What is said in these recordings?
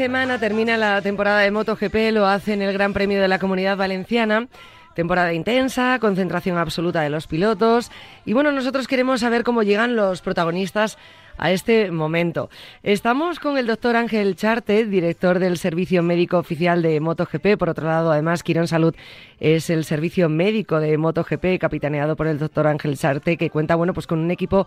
Semana termina la temporada de MotoGP, lo hace en el Gran Premio de la Comunidad Valenciana. Temporada intensa, concentración absoluta de los pilotos. Y bueno, nosotros queremos saber cómo llegan los protagonistas a este momento. Estamos con el doctor Ángel Charte, director del Servicio Médico Oficial de MotoGP. Por otro lado, además, Quirón Salud es el servicio médico de MotoGP, capitaneado por el doctor Ángel Charte, que cuenta bueno, pues con un equipo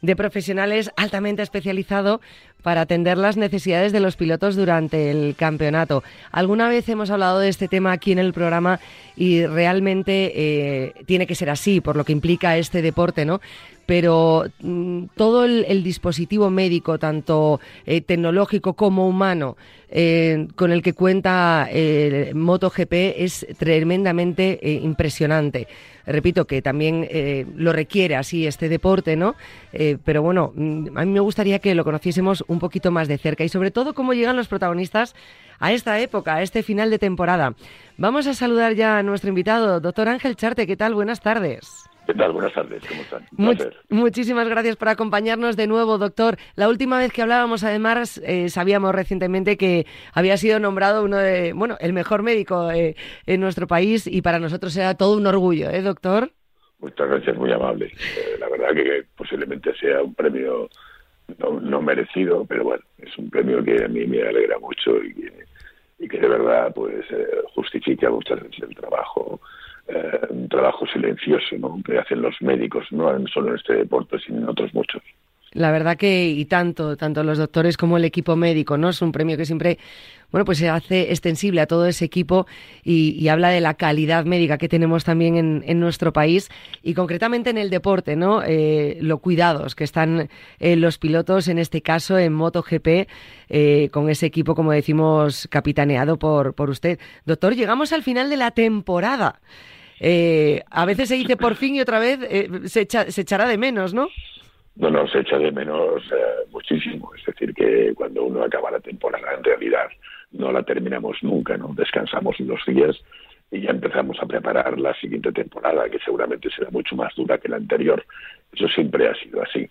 de profesionales altamente especializado para atender las necesidades de los pilotos durante el campeonato. Alguna vez hemos hablado de este tema aquí en el programa y realmente eh, tiene que ser así, por lo que implica este deporte, ¿no? Pero mm, todo el, dispositivo médico, tanto eh, tecnológico como humano, eh, con el que cuenta eh, MotoGP es tremendamente impresionante. Repito que también lo requiere así este deporte, ¿no? pero bueno, mm, a mí me gustaría que lo conociésemos un poquito más de cerca y sobre todo cómo llegan los protagonistas a esta época, a este final de temporada. Vamos a saludar ya a nuestro invitado, doctor Ángel Charte. ¿Qué tal? Buenas tardes. ¿Qué tal? Buenas tardes, ¿cómo están? muchísimas gracias por acompañarnos de nuevo, doctor. La última vez que hablábamos, además, eh, sabíamos recientemente que había sido nombrado uno de, bueno, el mejor médico eh, en nuestro país y para nosotros era todo un orgullo, ¿eh, doctor? Muchas gracias, muy amable. Eh, la verdad que posiblemente sea un premio no, merecido, pero bueno, es un premio que a mí me alegra mucho y que, y que de verdad pues justifica muchas veces el trabajo eh, un trabajo silencioso ¿no? que hacen los médicos, no solo en este deporte, sino en otros muchos. La verdad que y tanto, tanto los doctores como el equipo médico, ¿no? Es un premio que siempre, bueno, pues se hace extensible a todo ese equipo y, habla de la calidad médica que tenemos también en, nuestro país y concretamente en el deporte, ¿no? Eh, lo cuidados que están eh, los pilotos, en este caso en MotoGP, eh, con ese equipo, como decimos, capitaneado por, por usted. Doctor, llegamos al final de la temporada. a veces se dice por fin y otra vez se, se echará de menos, ¿no? No nos echa de menos eh, muchísimo. Es decir, que cuando uno acaba la temporada, en realidad no la terminamos nunca, ¿no? Descansamos unos días y ya empezamos a preparar la siguiente temporada, que seguramente será mucho más dura que la anterior. Eso siempre ha sido así.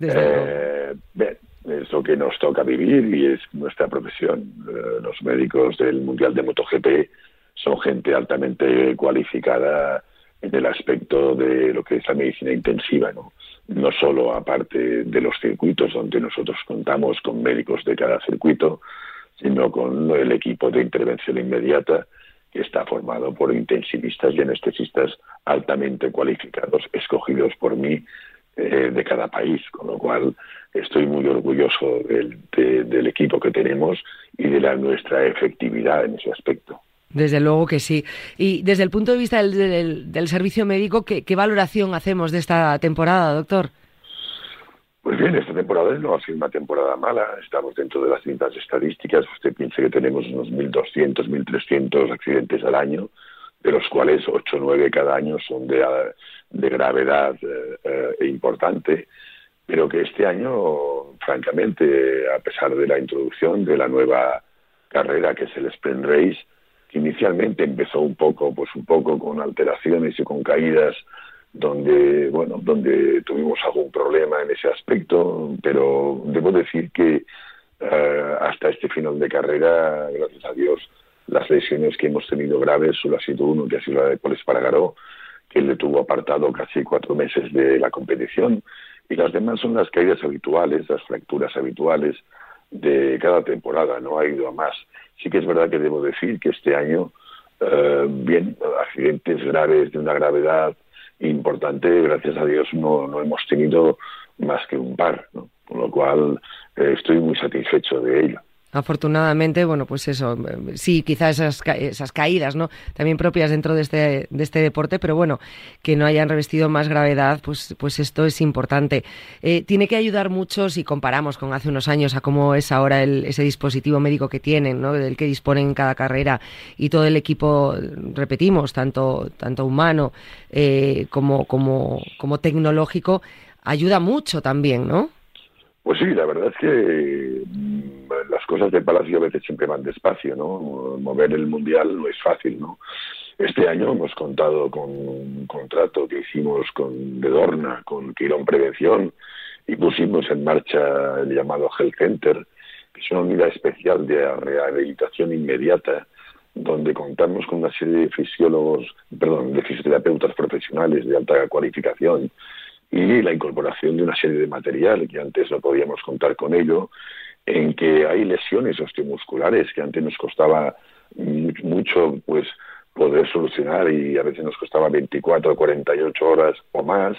Eh, es lo que nos toca vivir y es nuestra profesión. Eh, los médicos del Mundial de MotoGP son gente altamente cualificada en el aspecto de lo que es la medicina intensiva, ¿no? No solo aparte de los circuitos donde nosotros contamos con médicos de cada circuito, sino con el equipo de intervención inmediata que está formado por intensivistas y anestesistas altamente cualificados, escogidos por mí eh, de cada país, con lo cual estoy muy orgulloso del, del equipo que tenemos y de la nuestra efectividad en ese aspecto. Desde luego que sí. Y desde el punto de vista del, del, servicio médico, ¿qué, valoración hacemos de esta temporada, doctor? Pues bien, esta temporada no ha sido una temporada mala. Estamos dentro de las cintas estadísticas. Usted piensa que tenemos unos 1.200, 1.300 accidentes al año, de los cuales 8 o 9 cada año son de, gravedad eh, eh, importante. Pero que este año, francamente, a pesar de la introducción de la nueva carrera que es el Sprint Race, inicialmente empezó un poco, pues un poco con alteraciones y con caídas donde, bueno, donde tuvimos algún problema en ese aspecto, pero debo decir que eh, hasta este final de carrera, gracias a Dios, las lesiones que hemos tenido graves solo ha sido uno, que ha sido la de Paul Espargaró, que le tuvo apartado casi cuatro meses de la competición, y las demás son las caídas habituales, las fracturas habituales de cada temporada, no ha ido a más. Sí que es verdad que debo decir que este año, eh, bien, accidentes graves de una gravedad importante, gracias a Dios no, no hemos tenido más que un par, con lo cual eh, estoy muy satisfecho de ello. Afortunadamente, bueno, pues eso, sí, quizás esas, esas caídas, ¿no? También propias dentro de este, de este deporte, pero bueno, que no hayan revestido más gravedad, pues, pues esto es importante. Eh, tiene que ayudar mucho si comparamos con hace unos años a cómo es ahora ese dispositivo médico que tienen, ¿no? Del que disponen en cada carrera y todo el equipo, repetimos, tanto, tanto humano eh, como, como, como tecnológico, ayuda mucho también, ¿no? Pues sí, la verdad es que mm, las cosas de Palacio a veces siempre van despacio, ¿no? Mover el Mundial no es fácil, ¿no? Este año hemos contado con un contrato que hicimos con Dedorna, con Quirón Prevención, y pusimos en marcha el llamado Health Center, que es una unidad especial de rehabilitación inmediata, donde contamos con una serie de fisiólogos, perdón, de fisioterapeutas profesionales de alta cualificación, y la incorporación de una serie de material que antes no podíamos contar con ello, en que hay lesiones osteomusculares que antes nos costaba mucho pues poder solucionar y a veces nos costaba 24 o 48 horas o más.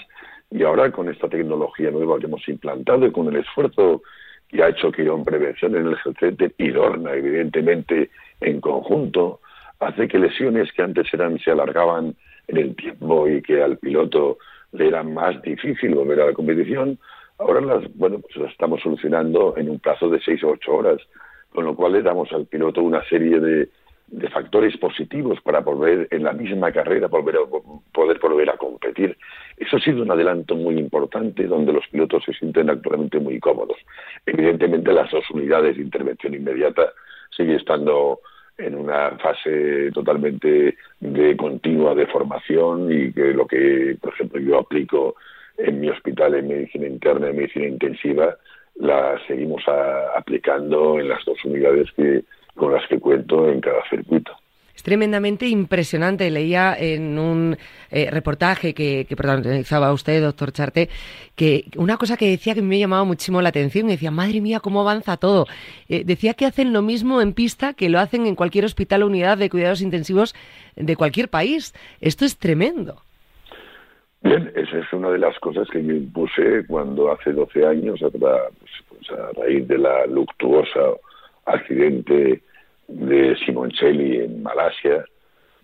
Y ahora con esta tecnología nueva que hemos implantado y con el esfuerzo que ha hecho Quirón Prevención en el GCT y Dorna evidentemente en conjunto hace que lesiones que antes eran se alargaban en el tiempo y que al piloto le era más difícil volver a la competición, ahora las, bueno, pues las estamos solucionando en un plazo de seis o ocho horas, con lo cual le damos al piloto una serie de, de factores positivos para volver en la misma carrera, volver a, poder volver a competir. Eso ha sido un adelanto muy importante donde los pilotos se sienten actualmente muy cómodos. Evidentemente las dos unidades de intervención inmediata sigue estando en una fase totalmente de continua de formación y que lo que, por ejemplo, yo aplico en mi hospital en medicina interna y medicina intensiva, la seguimos aplicando en las dos unidades que, con las que cuento en cada circuito. Es tremendamente impresionante. Leía en un eh, reportaje que, protagonizaba usted, doctor Charte, que una cosa que decía que me llamaba muchísimo la atención, decía, madre mía, cómo avanza todo. Eh, decía que hacen lo mismo en pista que lo hacen en cualquier hospital o unidad de cuidados intensivos de cualquier país. Esto es tremendo. Bien, esa es una de las cosas que yo impuse cuando hace 12 años, pues, pues, a raíz de la luctuosa accidente de Simoncelli en Malasia,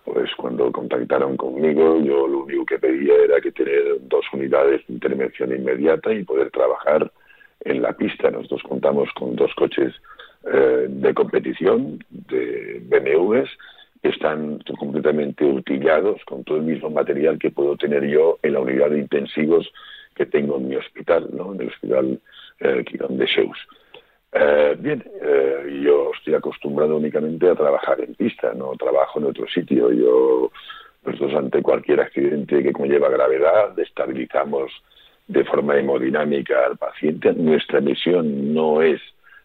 pues cuando contactaron conmigo, yo lo único que pedía era que tener dos unidades de intervención inmediata y poder trabajar en la pista. Nosotros contamos con dos coches eh, de competición de BMWs que están completamente utillados con todo el mismo material que puedo tener yo en la unidad de intensivos que tengo en mi hospital, ¿no? en el hospital eh, Quirón de Sheus. Eh, bien, eh, yo estoy acostumbrado únicamente a trabajar en pista, no trabajo en otro sitio. Yo, nosotros ante cualquier accidente que conlleva gravedad, estabilizamos de forma hemodinámica al paciente. Nuestra misión no es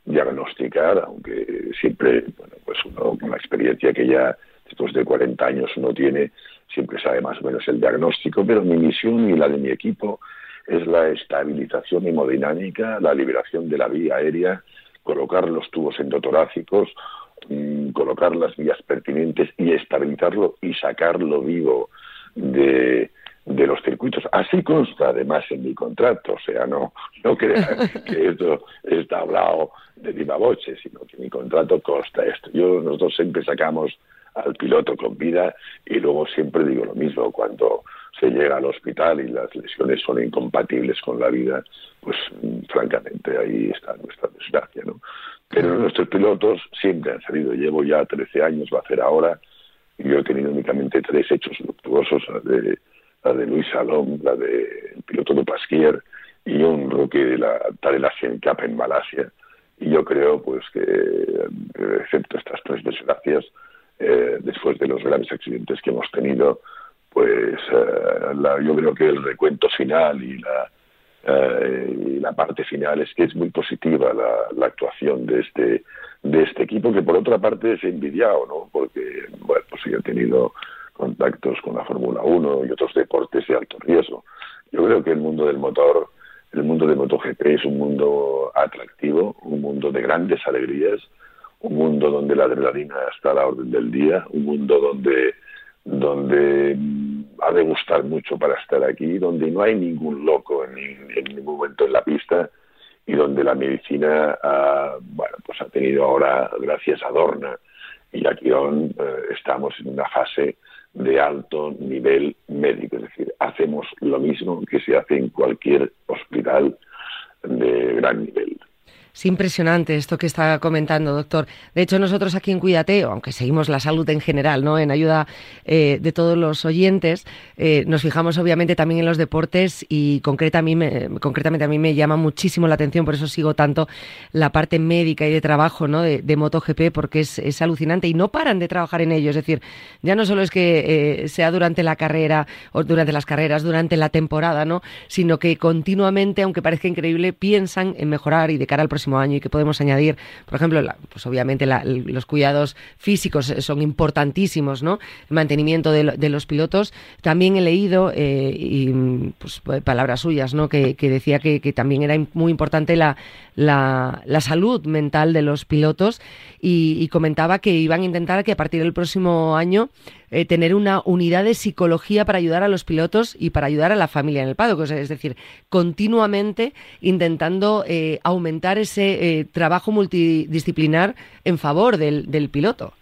diagnosticar, aunque siempre, bueno, pues uno con la experiencia que ya después de 40 años uno tiene, siempre sabe más o menos el diagnóstico, pero mi misión y la de mi equipo es la estabilización hemodinámica, la liberación de la vía aérea, colocar los tubos endotorácicos, mm, colocar las vías pertinentes y estabilizarlo y sacarlo vivo de, los circuitos. Así consta además en mi contrato, o sea, no, no crean que esto está hablado de viva voce, sino que mi contrato consta esto. Yo, nosotros siempre sacamos al piloto con vida y luego siempre digo lo mismo, cuando se llega al hospital y las lesiones son incompatibles con la vida, pues francamente ahí está nuestra desgracia, ¿no? Pero nuestros pilotos siempre han salido, llevo ya 13 años, va a ser ahora, y yo he tenido únicamente tres hechos luctuosos, la de, la de Luis Salom, la del de piloto de Pasquier y un rookie de la Tarela Cup en Malasia, y yo creo pues que, excepto estas tres desgracias, eh, después de los graves accidentes que hemos tenido, pues eh, la, yo creo que el recuento final y la, eh, la parte final es que es muy positiva la, actuación de este de este equipo que por otra parte es envidiado, ¿no? Porque bueno, pues he tenido contactos con la Fórmula 1 y otros deportes de alto riesgo. Yo creo que el mundo del motor, el mundo de MotoGP es un mundo atractivo, un mundo de grandes alegrías, un mundo donde la adrenalina está a la orden del día, un mundo donde donde ha de gustar mucho para estar aquí, donde no hay ningún loco en, ningún momento en la pista y donde la medicina ha, bueno, pues ha tenido ahora, gracias a Dorna y a Quirón, eh, estamos en una fase de alto nivel médico, es decir, hacemos lo mismo que se hace en cualquier hospital de gran nivel. Es impresionante esto que está comentando, doctor. De hecho, nosotros aquí en Cuídate, aunque seguimos la salud en general, ¿no? En ayuda eh, de todos los oyentes, eh, nos fijamos obviamente también en los deportes y concreta a mí concretamente a mí me llama muchísimo la atención, por eso sigo tanto la parte médica y de trabajo, ¿no? De, MotoGP, porque es, alucinante y no paran de trabajar en ello. Es decir, ya no solo es que eh, sea durante la carrera o durante las carreras, durante la temporada, ¿no? Sino que continuamente, aunque parezca increíble, piensan en mejorar y de cara al próximo año y que podemos añadir, por ejemplo, pues obviamente los cuidados físicos son importantísimos, ¿no? El mantenimiento de, los pilotos. También he leído eh, pues, palabras suyas, ¿no? Que, decía que, también era muy importante la, salud mental de los pilotos y, comentaba que iban a intentar que a partir del próximo año eh, tener una unidad de psicología para ayudar a los pilotos y para ayudar a la familia en el paddock. Es decir, continuamente intentando eh, aumentar ese eh, trabajo multidisciplinar en favor del, del piloto.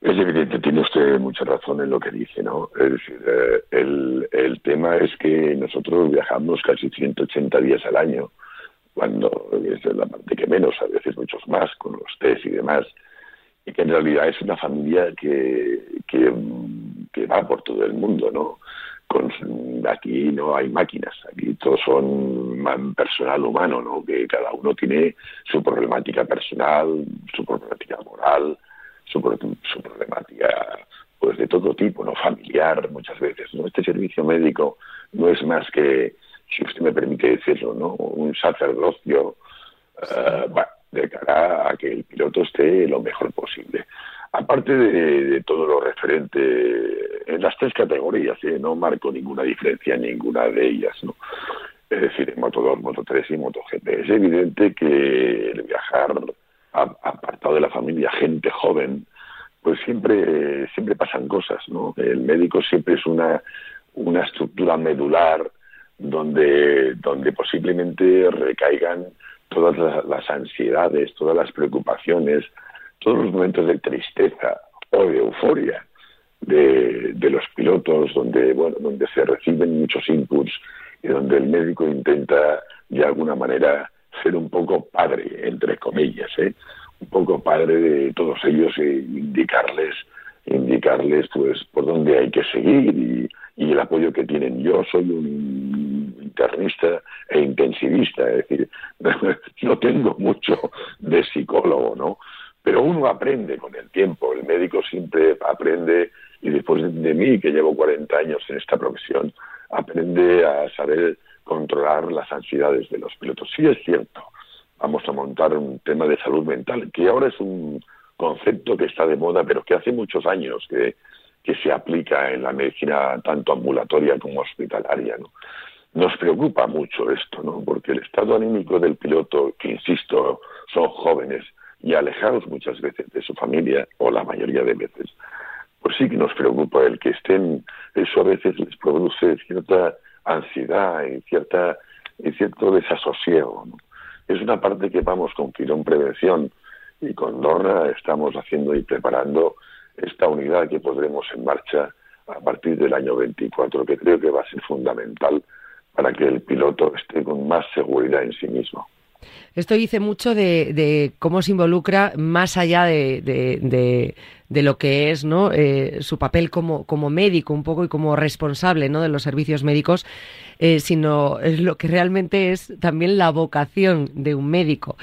Es evidente, tiene usted mucha razón en lo que dice, ¿no? Es decir, el, el tema es que nosotros viajamos casi 180 días al año, cuando es la parte que menos, a veces muchos más, con los test y demás y que en realidad es una familia que, que, va por todo el mundo, ¿no? Con, aquí no hay máquinas, aquí todos son personal humano, ¿no? Que cada uno tiene su problemática personal, su problemática moral, su, su problemática pues de todo tipo, no familiar muchas veces, ¿no? Este servicio médico no es más que, si usted me permite decirlo, ¿no? Un sacerdocio, uh, de cara a que el piloto esté lo mejor posible. Aparte de, todo lo referente en las tres categorías, ¿eh? no marco ninguna diferencia en ninguna de ellas, ¿no? es decir, en Moto 2, Moto 3 y Moto GP. Es evidente que el viajar apartado de la familia, gente joven, pues siempre, siempre pasan cosas, ¿no? El médico siempre es una, una estructura medular donde, donde posiblemente recaigan todas las, ansiedades, todas las preocupaciones, todos los momentos de tristeza o de euforia de, los pilotos, donde, bueno, donde se reciben muchos inputs y donde el médico intenta de alguna manera ser un poco padre, entre comillas, ¿eh? un poco padre de todos ellos e indicarles, indicarles pues por dónde hay que seguir y, y el apoyo que tienen. Yo soy un internista e intensivista, es decir, no tengo mucho de psicólogo, ¿no? Pero uno aprende con el tiempo, el médico siempre aprende, y después de mí, que llevo 40 años en esta profesión, aprende a saber controlar las ansiedades de los pilotos. Sí es cierto, vamos a montar un tema de salud mental, que ahora es un concepto que está de moda, pero que hace muchos años que, que se aplica en la medicina tanto ambulatoria como hospitalaria. ¿no? Nos preocupa mucho esto, ¿no? porque el estado anímico del piloto, que insisto, son jóvenes y alejados muchas veces de su familia, o la mayoría de veces, pues sí que nos preocupa el que estén, eso a veces les produce cierta ansiedad y, cierta, cierto desasosiego. Es una parte que vamos con Quirón Prevención y con Dorna estamos haciendo y preparando esta unidad que podremos en marcha a partir del año 24, que creo que va a ser fundamental para que el piloto esté con más seguridad en sí mismo. Esto dice mucho de, cómo se involucra más allá de, lo que es ¿no? Eh, su papel como, como médico un poco y como responsable ¿no? de los servicios médicos, eh, sino lo que realmente es también la vocación de un médico.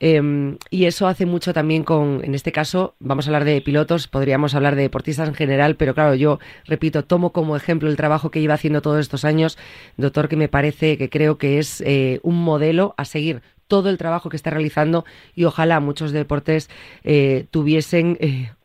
Em, y eso hace mucho también con, en este caso, vamos a hablar de pilotos, podríamos hablar de deportistas en general, pero claro, yo repito, tomo como ejemplo el trabajo que iba haciendo todos estos años, doctor, que me parece que creo que es eh, un modelo a seguir todo el trabajo que está realizando y ojalá muchos deportes tuviesen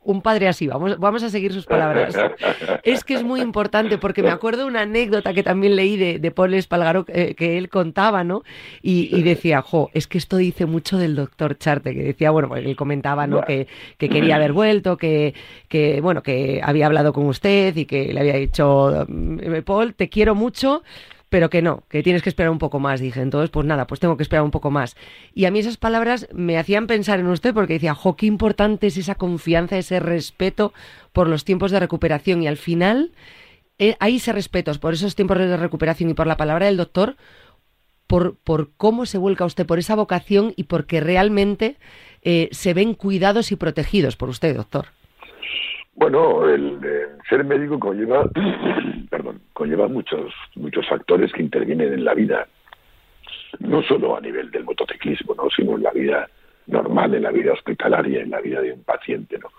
un padre así. Vamos, vamos a seguir sus palabras. es que es muy importante porque me acuerdo una anécdota que también leí de, de Paul Espalgaro eh, que él contaba, ¿no? Y, decía, jo, es que esto dice mucho del doctor Charte, que decía, bueno, pues él comentaba, ¿no? Que, que, quería haber vuelto, que, que, bueno, que había hablado con usted y que le había dicho, mm, Paul, te quiero mucho pero que no, que tienes que esperar un poco más, dije. Entonces, pues nada, pues tengo que esperar un poco más. Y a mí esas palabras me hacían pensar en usted porque decía, jo, qué importante es esa confianza, ese respeto por los tiempos de recuperación. Y al final, eh, hay ese respeto por esos tiempos de recuperación y por la palabra del doctor, por, por cómo se vuelca usted, por esa vocación y porque realmente eh, se ven cuidados y protegidos por usted, doctor. Bueno, el, ser médico conlleva, perdón, conlleva muchos muchos factores que intervienen en la vida, no solo a nivel del motociclismo, no, sino en la vida normal, en la vida hospitalaria, en la vida de un paciente, no.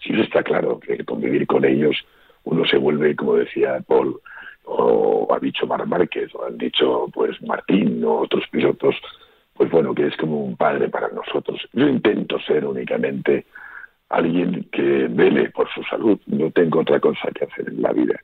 Sí está claro que convivir con ellos uno se vuelve, como decía Paul, o ha dicho Mar Márquez, o han dicho pues Martín o otros pilotos, pues bueno, que es como un padre para nosotros. Yo intento ser únicamente alguien que vele por su salud. No tengo otra cosa que hacer en la vida.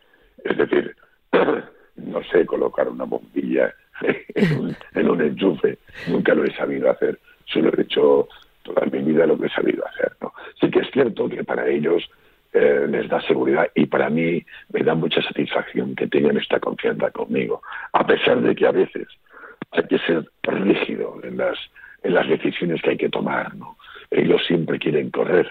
Es decir, no sé colocar una bombilla en un, enchufe. Nunca lo he sabido hacer. Solo he hecho toda mi vida lo que he sabido hacer. Sí que es cierto que para ellos eh, les da seguridad y para mí me da mucha satisfacción que tengan esta confianza conmigo, a pesar de que a veces hay que ser rígido en las, en las decisiones que hay que tomar. ¿no? Ellos siempre quieren correr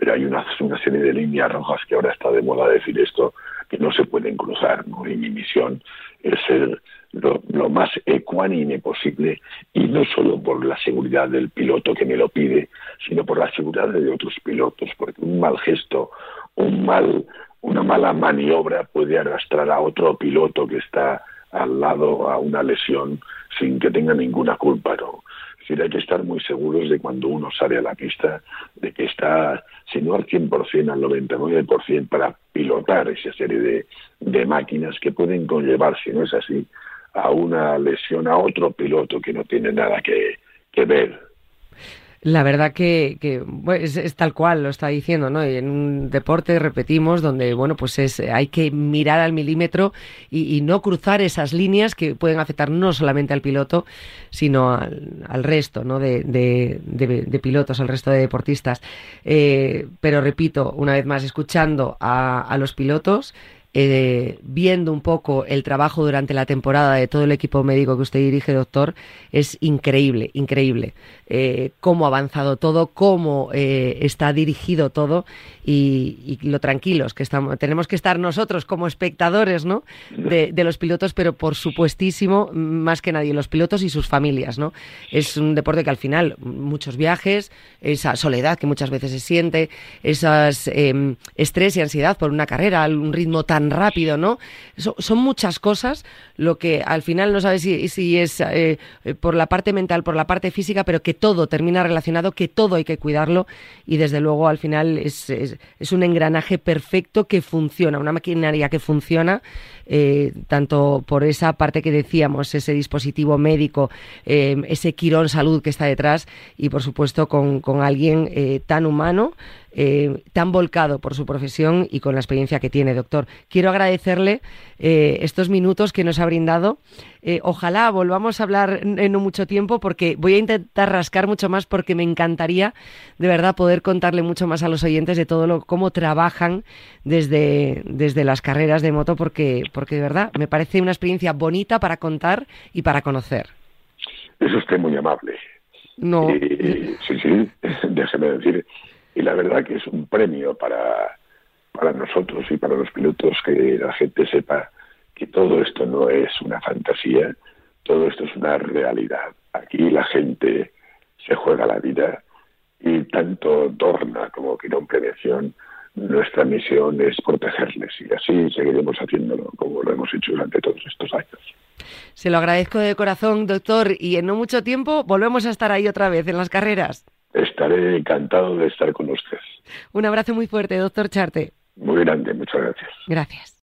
pero hay una, una serie de líneas rojas que ahora está de moda decir esto, que no se pueden cruzar, ¿no? Y mi misión es ser lo, más ecuánime posible y no solo por la seguridad del piloto que me lo pide, sino por la seguridad de otros pilotos, porque un mal gesto, un mal, una mala maniobra puede arrastrar a otro piloto que está al lado a una lesión sin que tenga ninguna culpa, ¿no? Decir, hay que estar muy seguros de cuando uno sale a la pista, de que está, si no al 100%, al 99% para pilotar esa serie de, de máquinas que pueden conllevar, si no es así, a una lesión a otro piloto que no tiene nada que, que ver la verdad que, que es, tal cual lo está diciendo, ¿no? Y en un deporte, repetimos, donde, bueno, pues es, hay que mirar al milímetro y, no cruzar esas líneas que pueden afectar no solamente al piloto, sino al, resto, ¿no? De, de, pilotos, al resto de deportistas. Eh, pero repito, una vez más, escuchando a los pilotos, eh, viendo un poco el trabajo durante la temporada de todo el equipo médico que usted dirige, doctor, es increíble, increíble. Eh, cómo ha avanzado todo, cómo eh, está dirigido todo y, lo tranquilos que estamos. Tenemos que estar nosotros como espectadores ¿no? de, los pilotos, pero por supuestísimo, más que nadie, los pilotos y sus familias. ¿no? Es un deporte que al final, muchos viajes, esa soledad que muchas veces se siente, esas em, estrés y ansiedad por una carrera, un ritmo tan rápido, ¿no? son muchas cosas. Lo que al final no sabes si, es eh, por la parte mental, por la parte física, pero que todo termina relacionado, que todo hay que cuidarlo. Y desde luego al final es, es, un engranaje perfecto que funciona, una maquinaria que funciona eh, tanto por esa parte que decíamos, ese dispositivo médico, eh, ese quirón salud que está detrás y por supuesto con, alguien tan humano eh, tan volcado por su profesión y con la experiencia que tiene, doctor. Quiero agradecerle eh, estos minutos que nos ha brindado. Eh, ojalá volvamos a hablar en no mucho tiempo porque voy a intentar rascar mucho más porque me encantaría de verdad poder contarle mucho más a los oyentes de todo lo cómo trabajan desde, desde las carreras de moto porque de verdad me parece una experiencia bonita para contar y para conocer. Es usted muy amable. No. sí, sí, déjeme decir y la verdad que es un premio para, para nosotros y para los pilotos que la gente sepa que todo esto no es una fantasía, todo esto es una realidad. Aquí la gente se juega la vida y tanto Dorna como Quirón Prevención, nuestra misión es protegerles y así seguiremos haciéndolo como lo hemos hecho durante todos estos años. Se lo agradezco de corazón, doctor, y en no mucho tiempo volvemos a estar ahí otra vez en las carreras. Estaré encantado de estar con usted. Un abrazo muy fuerte, doctor Charte. Muy grande, muchas gracias. Gracias.